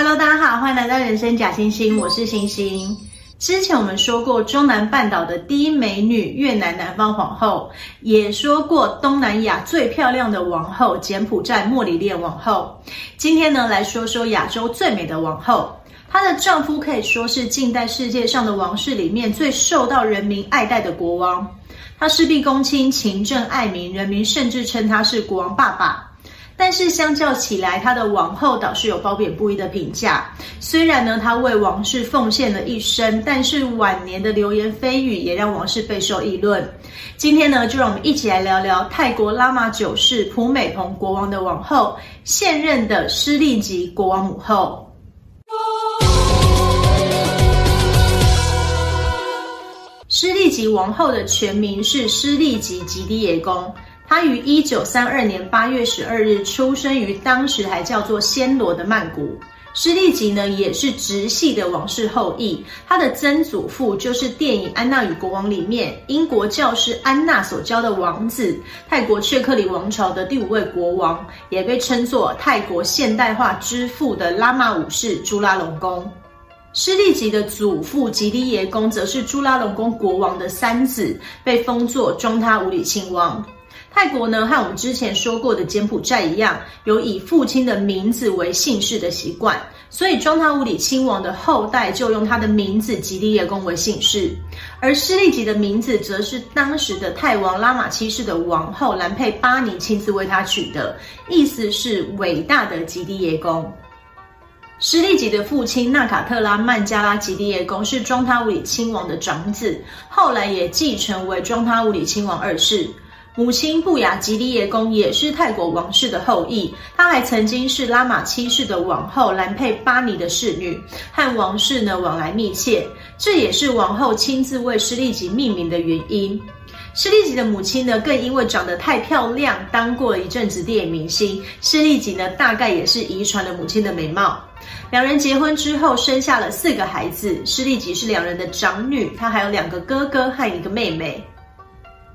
Hello，大家好，欢迎来到人生假星星，我是星星。之前我们说过中南半岛的第一美女越南南方皇后，也说过东南亚最漂亮的王后柬埔寨莫里列王后。今天呢，来说说亚洲最美的王后，她的丈夫可以说是近代世界上的王室里面最受到人民爱戴的国王。他事必躬亲，勤政爱民，人民甚至称他是国王爸爸。但是相较起来，他的王后倒是有褒贬不一的评价。虽然呢，他为王室奉献了一生，但是晚年的流言蜚语也让王室备受议论。今天呢，就让我们一起来聊聊泰国拉玛九世普美蓬国王的王后，现任的诗丽吉国王母后。诗丽吉王后的全名是诗丽吉吉迪耶公。他于一九三二年八月十二日出生于当时还叫做暹罗的曼谷。施利吉呢，也是直系的王室后裔。他的曾祖父就是电影《安娜与国王》里面英国教师安娜所教的王子，泰国雀克里王朝的第五位国王，也被称作泰国现代化之父的拉玛五世朱拉隆功。施利吉的祖父吉迪耶公则是朱拉隆功国王的三子，被封作庄他武里亲王。泰国呢，和我们之前说过的柬埔寨一样，有以父亲的名字为姓氏的习惯，所以庄他武里亲王的后代就用他的名字吉迪耶公为姓氏，而施利吉的名字则是当时的泰王拉玛七世的王后兰佩巴尼亲自为他取的，意思是伟大的吉迪耶公。施利吉的父亲纳卡特拉曼加拉吉迪耶公是庄他武里亲王的长子，后来也继承为庄他武里亲王二世。母亲布雅吉利耶公也是泰国王室的后裔，她还曾经是拉玛七世的王后兰佩巴尼的侍女，和王室呢往来密切，这也是王后亲自为诗丽吉命名的原因。诗丽吉的母亲呢，更因为长得太漂亮，当过了一阵子电影明星。诗丽吉呢，大概也是遗传了母亲的美貌。两人结婚之后，生下了四个孩子。诗丽吉是两人的长女，她还有两个哥哥和一个妹妹。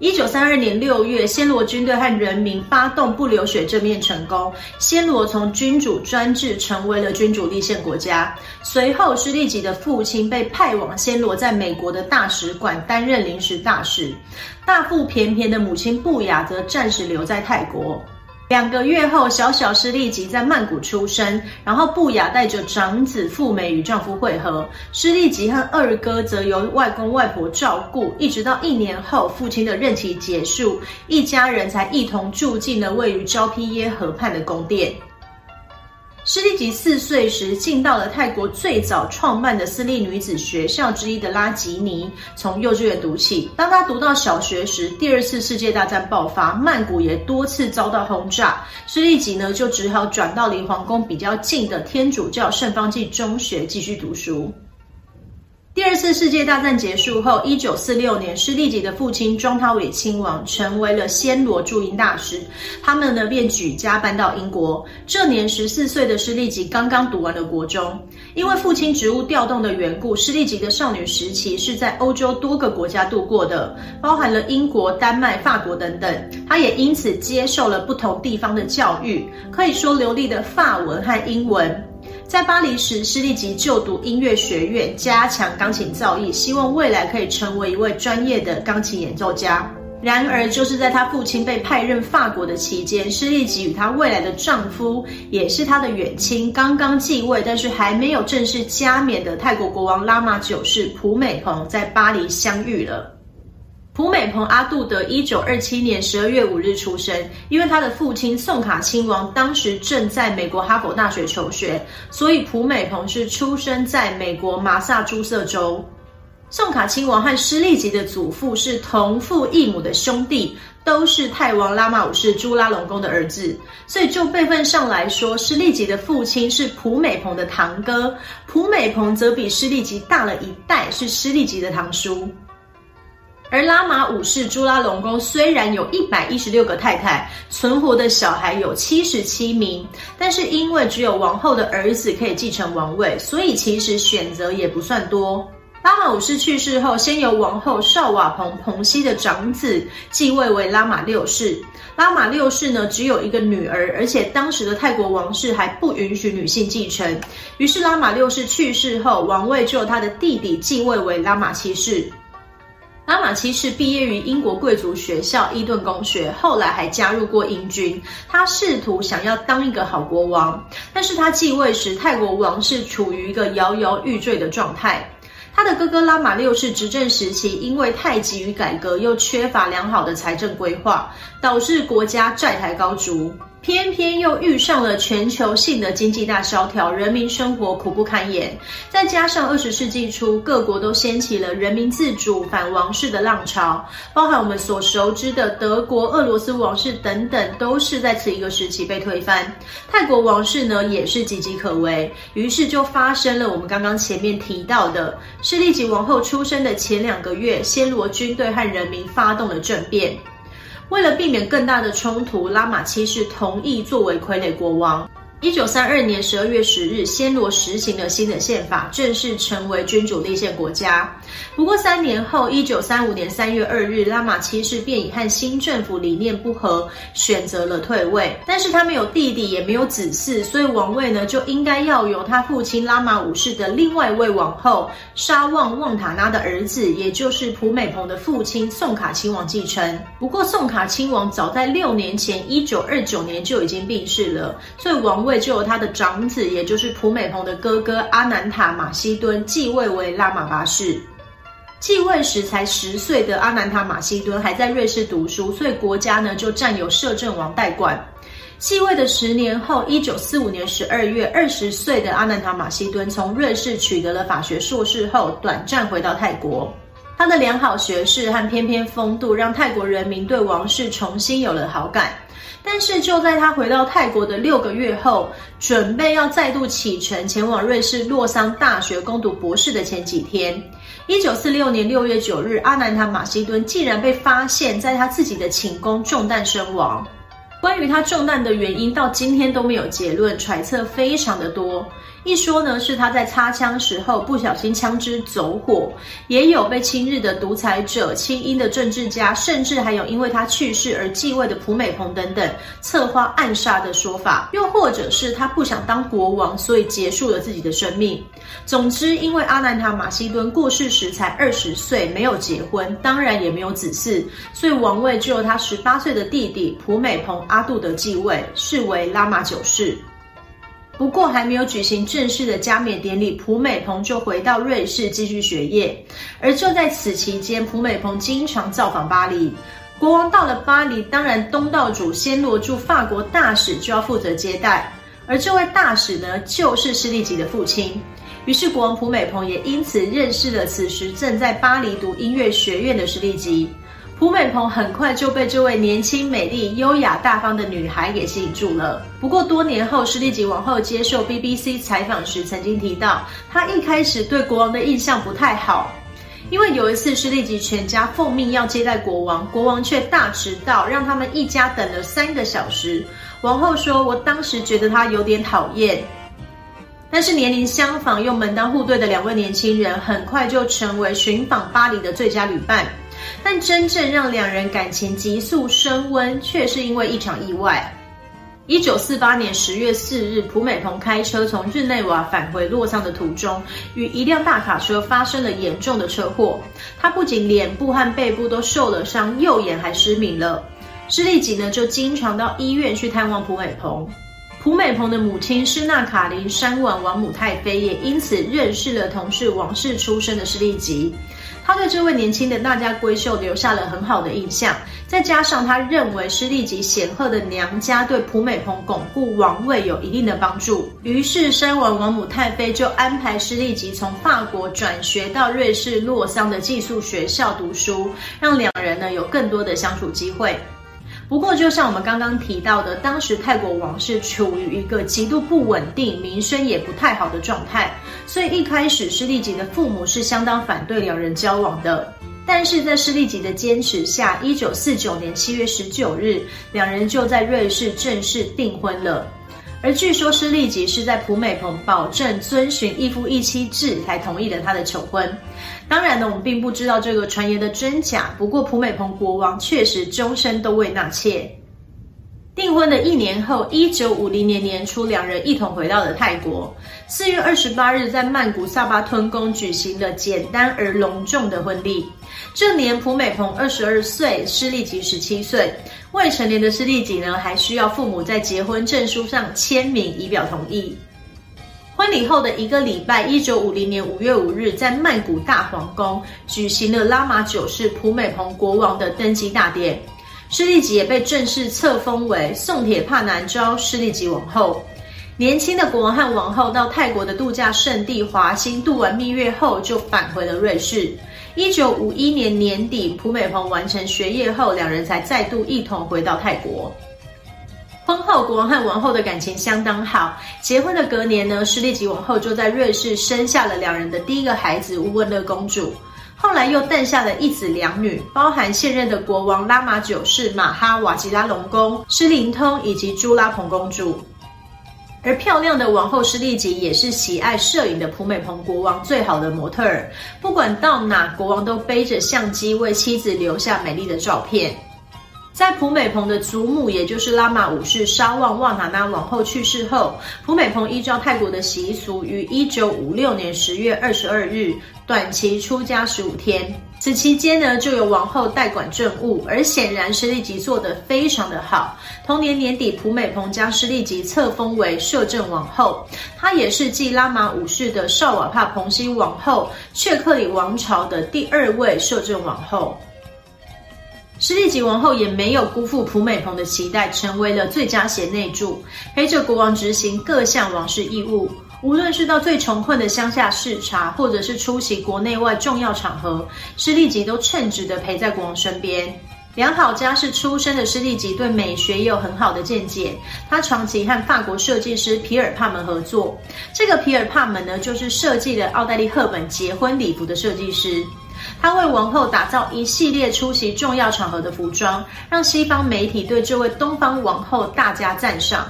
一九三二年六月，暹罗军队和人民发动不流血政变成功，暹罗从君主专制成为了君主立宪国家。随后，施利吉的父亲被派往暹罗在美国的大使馆担任临时大使，大腹便便的母亲布雅则暂时留在泰国。两个月后，小小诗丽吉在曼谷出生，然后布雅带着长子富美与丈夫会合，施丽吉和二哥则由外公外婆照顾，一直到一年后父亲的任期结束，一家人才一同住进了位于昭披耶河畔的宫殿。施利吉四岁时进到了泰国最早创办的私立女子学校之一的拉吉尼，从幼稚园读起。当她读到小学时，第二次世界大战爆发，曼谷也多次遭到轰炸，施利吉呢就只好转到离皇宫比较近的天主教圣方济中学继续读书。第二次世界大战结束后，一九四六年，施利吉的父亲庄他武里亲王成为了暹罗驻英大使，他们呢便举家搬到英国。这年十四岁的施利吉刚刚读完了国中，因为父亲职务调动的缘故，施利吉的少女时期是在欧洲多个国家度过的，包含了英国、丹麦、法国等等。她也因此接受了不同地方的教育，可以说流利的法文和英文。在巴黎时，诗丽吉就读音乐学院，加强钢琴造诣，希望未来可以成为一位专业的钢琴演奏家。然而，就是在他父亲被派任法国的期间，诗丽吉与他未来的丈夫，也是他的远亲，刚刚继位但是还没有正式加冕的泰国国王拉玛九世普美蓬，在巴黎相遇了。普美蓬阿杜德一九二七年十二月五日出生，因为他的父亲宋卡亲王当时正在美国哈佛大学求学，所以普美蓬是出生在美国麻萨诸塞州。宋卡亲王和诗丽吉的祖父是同父异母的兄弟，都是泰王拉玛五世朱拉隆功的儿子，所以就辈分上来说，诗丽吉的父亲是普美蓬的堂哥，普美蓬则比诗丽吉大了一代，是诗丽吉的堂叔。而拉玛五世朱拉隆功虽然有一百一十六个太太，存活的小孩有七十七名，但是因为只有王后的儿子可以继承王位，所以其实选择也不算多。拉玛五世去世后，先由王后绍瓦蓬蓬西的长子继位为拉玛六世。拉玛六世呢，只有一个女儿，而且当时的泰国王室还不允许女性继承。于是拉玛六世去世后，王位就由他的弟弟继位为拉玛七世。拉玛七世毕业于英国贵族学校伊顿公学，后来还加入过英军。他试图想要当一个好国王，但是他继位时，泰国王室处于一个摇摇欲坠的状态。他的哥哥拉玛六世执政时期，因为太急于改革，又缺乏良好的财政规划，导致国家债台高筑。偏偏又遇上了全球性的经济大萧条，人民生活苦不堪言。再加上二十世纪初，各国都掀起了人民自主反王室的浪潮，包含我们所熟知的德国、俄罗斯王室等等，都是在此一个时期被推翻。泰国王室呢，也是岌岌可危，于是就发生了我们刚刚前面提到的，诗丽吉王后出生的前两个月，暹罗军队和人民发动了政变。为了避免更大的冲突，拉玛七世同意作为傀儡国王。一九三二年十二月十日，暹罗实行了新的宪法，正式成为君主立宪国家。不过三年后，一九三五年三月二日，拉玛七世便以和新政府理念不合，选择了退位。但是他没有弟弟，也没有子嗣，所以王位呢就应该要由他父亲拉玛五世的另外一位王后沙旺旺塔纳的儿子，也就是普美蓬的父亲宋卡亲王继承。不过宋卡亲王早在六年前，一九二九年就已经病逝了，所以王位。位就由他的长子，也就是普美蓬的哥哥阿南塔马西敦继位为拉玛八世。继位时才十岁的阿南塔马西敦还在瑞士读书，所以国家呢就占由摄政王代管。继位的十年后，一九四五年十二月，二十岁的阿南塔马西敦从瑞士取得了法学硕士后，短暂回到泰国。他的良好学识和翩翩风度，让泰国人民对王室重新有了好感。但是就在他回到泰国的六个月后，准备要再度启程前往瑞士洛桑大学攻读博士的前几天，一九四六年六月九日，阿南塔马西敦竟然被发现在他自己的寝宫中弹身亡。关于他中弹的原因，到今天都没有结论，揣测非常的多。一说呢，是他在擦枪时候不小心枪支走火，也有被亲日的独裁者、亲英的政治家，甚至还有因为他去世而继位的普美蓬等等策划暗杀的说法，又或者是他不想当国王，所以结束了自己的生命。总之，因为阿南塔马西敦过世时才二十岁，没有结婚，当然也没有子嗣，所以王位只有他十八岁的弟弟普美蓬阿杜德继位，是为拉玛九世。不过还没有举行正式的加冕典礼，普美蓬就回到瑞士继续学业。而就在此期间，普美蓬经常造访巴黎。国王到了巴黎，当然东道主暹罗驻法国大使就要负责接待。而这位大使呢，就是施利吉的父亲。于是国王普美蓬也因此认识了此时正在巴黎读音乐学院的施利吉。胡美鹏很快就被这位年轻、美丽、优雅、大方的女孩给吸引住了。不过多年后，诗丽吉王后接受 BBC 采访时曾经提到，她一开始对国王的印象不太好，因为有一次诗丽吉全家奉命要接待国王，国王却大迟到，让他们一家等了三个小时。王后说：“我当时觉得他有点讨厌。”但是年龄相仿又门当户对的两位年轻人，很快就成为寻访巴黎的最佳旅伴。但真正让两人感情急速升温，却是因为一场意外。一九四八年十月四日，普美蓬开车从日内瓦返回洛桑的途中，与一辆大卡车发生了严重的车祸。他不仅脸部和背部都受了伤，右眼还失明了。施利吉呢，就经常到医院去探望普美蓬。普美蓬的母亲施纳卡琳山王王母太妃也因此认识了同是王室出身的施利吉。他对这位年轻的大家闺秀留下了很好的印象，再加上他认为诗丽吉显赫的娘家对蒲美蓬巩固王位有一定的帮助，于是身为王母太妃就安排诗丽吉从法国转学到瑞士洛桑的寄宿学校读书，让两人呢有更多的相处机会。不过，就像我们刚刚提到的，当时泰国王室处于一个极度不稳定、名声也不太好的状态，所以一开始施利吉的父母是相当反对两人交往的。但是在施利吉的坚持下，一九四九年七月十九日，两人就在瑞士正式订婚了。而据说施利吉是在普美蓬保证遵循一夫一妻制才同意了他的求婚。当然呢，我们并不知道这个传言的真假。不过普美蓬国王确实终身都未纳妾。订婚的一年后，一九五零年年初，两人一同回到了泰国。四月二十八日，在曼谷萨巴吞宫举行了简单而隆重的婚礼。这年，普美蓬二十二岁，施利吉十七岁。未成年的施利吉呢，还需要父母在结婚证书上签名以表同意。婚礼后的一个礼拜，一九五零年五月五日，在曼谷大皇宫举行了拉玛九世普美蓬国王的登基大典。施利吉也被正式册封为宋铁帕南昭施利吉王后。年轻的国王和王后到泰国的度假胜地华欣度完蜜月后，就返回了瑞士。一九五一年年底，普美蓬完成学业后，两人才再度一同回到泰国。婚后，国王和王后的感情相当好。结婚的隔年呢，施利吉王后就在瑞士生下了两人的第一个孩子乌汶勒公主。后来又诞下了一子两女，包含现任的国王拉玛九世马哈瓦吉拉隆功、施灵通以及朱拉蓬公主。而漂亮的王后施利吉也是喜爱摄影的普美蓬国王最好的模特儿，不管到哪，国王都背着相机为妻子留下美丽的照片。在普美蓬的祖母，也就是拉玛五世沙旺旺塔那王后去世后，普美蓬依照泰国的习俗，于一九五六年十月二十二日短期出家十五天。此期间呢，就由王后代管政务，而显然施利吉做得非常的好。同年年底，普美蓬将施利吉册封为摄政王后，她也是继拉玛五世的绍瓦帕蓬西王后，却克里王朝的第二位摄政王后。施利吉王后也没有辜负普美蓬的期待，成为了最佳贤内助，陪着国王执行各项王室义务。无论是到最穷困的乡下视察，或者是出席国内外重要场合，施利吉都称职的陪在国王身边。良好家世出身的施利吉对美学也有很好的见解，他长期和法国设计师皮尔帕门合作。这个皮尔帕门呢，就是设计了奥黛丽·赫本结婚礼服的设计师。他为王后打造一系列出席重要场合的服装，让西方媒体对这位东方王后大加赞赏。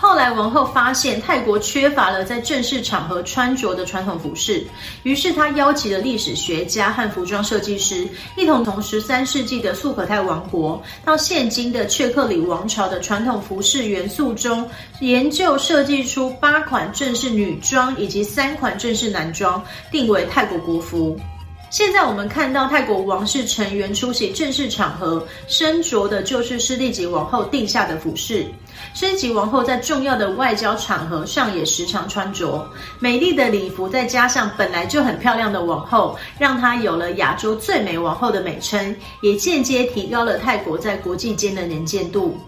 后来，王后发现泰国缺乏了在正式场合穿着的传统服饰，于是她邀集了历史学家和服装设计师，一同从十三世纪的素可泰王国到现今的却克里王朝的传统服饰元素中，研究设计出八款正式女装以及三款正式男装，定为泰国国服。现在我们看到泰国王室成员出席正式场合，身着的就是施利吉王后定下的服饰。施利吉王后在重要的外交场合上也时常穿着美丽的礼服，再加上本来就很漂亮的王后，让她有了亚洲最美王后的美称，也间接提高了泰国在国际间的能见度。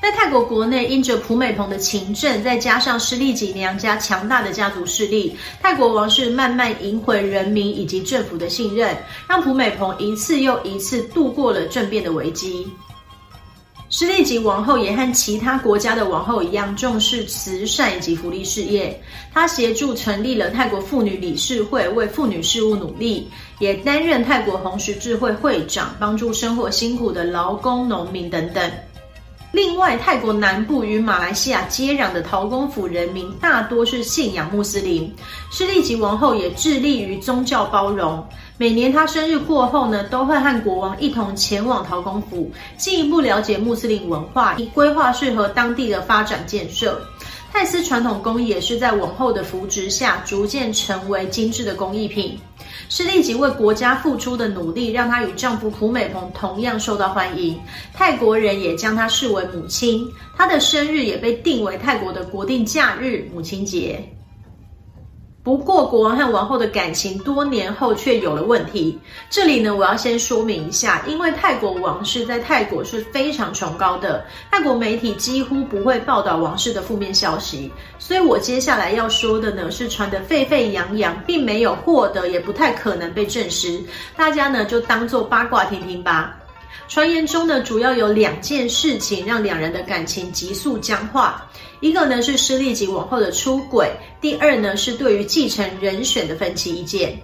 在泰国国内，因着普美蓬的勤政，再加上施利吉娘家强大的家族势力，泰国王室慢慢赢回人民以及政府的信任，让普美蓬一次又一次度过了政变的危机。施利吉王后也和其他国家的王后一样，重视慈善以及福利事业。她协助成立了泰国妇女理事会，为妇女事务努力，也担任泰国红十字会会长，帮助生活辛苦的劳工、农民等等。另外，泰国南部与马来西亚接壤的陶公府人民大多是信仰穆斯林。施利吉王后也致力于宗教包容，每年她生日过后呢，都会和国王一同前往陶公府，进一步了解穆斯林文化，以规划适合当地的发展建设。泰丝传统工艺也是在王后的扶植下，逐渐成为精致的工艺品。是立即为国家付出的努力，让她与丈夫胡美蓬同样受到欢迎。泰国人也将她视为母亲，她的生日也被定为泰国的国定假日——母亲节。不过，国王和王后的感情多年后却有了问题。这里呢，我要先说明一下，因为泰国王室在泰国是非常崇高的，泰国媒体几乎不会报道王室的负面消息，所以我接下来要说的呢，是传得沸沸扬扬，并没有获得，也不太可能被证实。大家呢，就当做八卦听听吧。传言中呢，主要有两件事情让两人的感情急速僵化。一个呢是施利吉王后的出轨，第二呢是对于继承人选的分歧意见。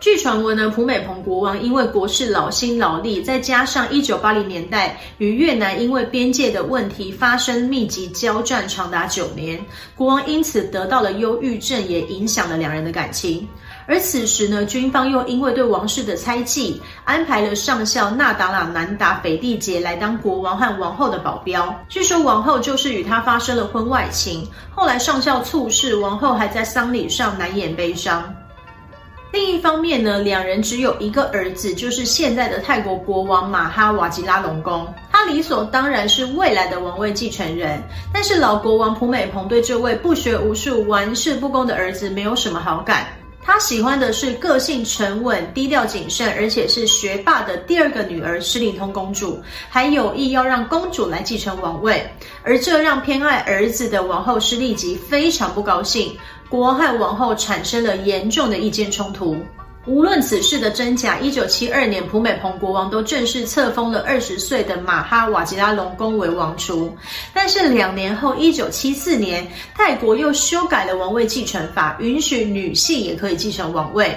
据传闻呢，普美蓬国王因为国事劳心劳力，再加上一九八零年代与越南因为边界的问题发生密集交战长达九年，国王因此得到了忧郁症，也影响了两人的感情。而此时呢，军方又因为对王室的猜忌，安排了上校纳达拉南达斐蒂杰来当国王和王后的保镖。据说王后就是与他发生了婚外情，后来上校猝逝，王后还在丧礼上难掩悲伤。另一方面呢，两人只有一个儿子，就是现在的泰国国王马哈瓦吉拉隆功，他理所当然是未来的王位继承人。但是老国王普美蓬对这位不学无术、玩世不恭的儿子没有什么好感，他喜欢的是个性沉稳、低调谨慎，而且是学霸的第二个女儿诗琳通公主，还有意要让公主来继承王位，而这让偏爱儿子的王后施丽吉非常不高兴。国王和王后产生了严重的意见冲突。无论此事的真假，一九七二年，普美蓬国王都正式册封了二十岁的马哈瓦吉拉隆功为王储。但是两年后，一九七四年，泰国又修改了王位继承法，允许女性也可以继承王位。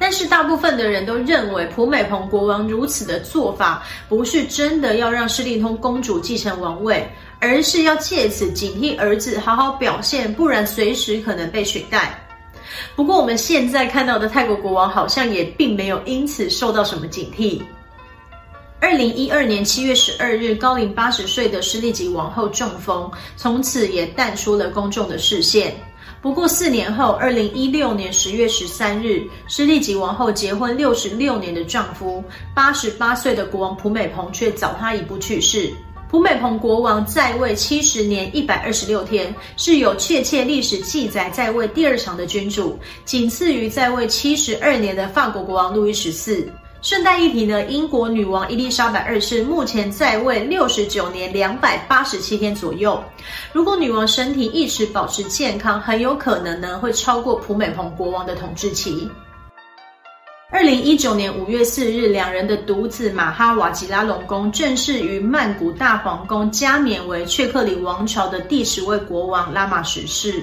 但是大部分的人都认为，普美蓬国王如此的做法，不是真的要让诗琳通公主继承王位。而是要借此警惕儿子好好表现，不然随时可能被取代。不过我们现在看到的泰国国王好像也并没有因此受到什么警惕。二零一二年七月十二日，高龄八十岁的诗丽吉王后中风，从此也淡出了公众的视线。不过四年后，二零一六年十月十三日，诗丽吉王后结婚六十六年的丈夫八十八岁的国王普美蓬却早她一步去世。普美蓬国王在位七十年一百二十六天，是有确切历史记载在位第二长的君主，仅次于在位七十二年的法国国王路易十四。顺带一提呢，英国女王伊丽莎白二世目前在位六十九年两百八十七天左右。如果女王身体一直保持健康，很有可能呢会超过普美蓬国王的统治期。二零一九年五月四日，两人的独子马哈瓦吉拉隆功正式于曼谷大皇宫加冕为雀克里王朝的第十位国王拉玛十世。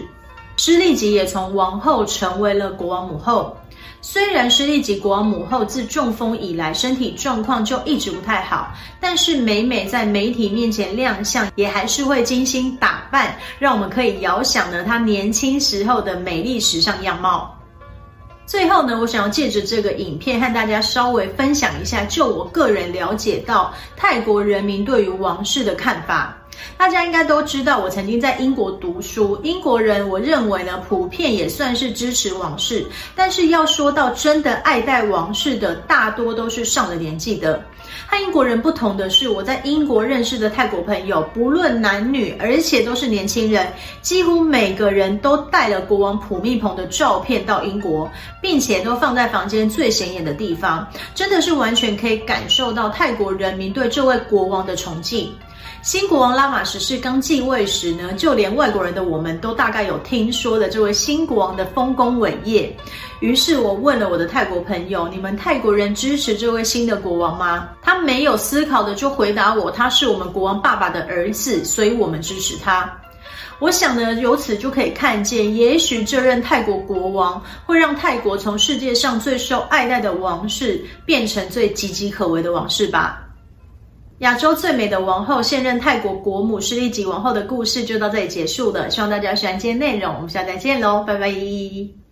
诗丽吉也从王后成为了国王母后。虽然诗丽吉国王母后自中风以来身体状况就一直不太好，但是每每在媒体面前亮相，也还是会精心打扮，让我们可以遥想呢她年轻时候的美丽时尚样貌。最后呢，我想要借着这个影片和大家稍微分享一下，就我个人了解到泰国人民对于王室的看法。大家应该都知道，我曾经在英国读书，英国人我认为呢，普遍也算是支持王室。但是要说到真的爱戴王室的，大多都是上了年纪的。和英国人不同的是，我在英国认识的泰国朋友，不论男女，而且都是年轻人，几乎每个人都带了国王普密蓬的照片到英国，并且都放在房间最显眼的地方，真的是完全可以感受到泰国人民对这位国王的崇敬。新国王拉玛十世刚继位时呢，就连外国人的我们都大概有听说的这位新国王的丰功伟业。于是我问了我的泰国朋友：“你们泰国人支持这位新的国王吗？”他没有思考的就回答我：“他是我们国王爸爸的儿子，所以我们支持他。”我想呢，由此就可以看见，也许这任泰国国王会让泰国从世界上最受爱戴的王室变成最岌岌可危的王室吧。亚洲最美的王后，现任泰国国母诗丽吉王后的故事就到这里结束了。希望大家喜欢今天内容，我们下次再见喽，拜拜。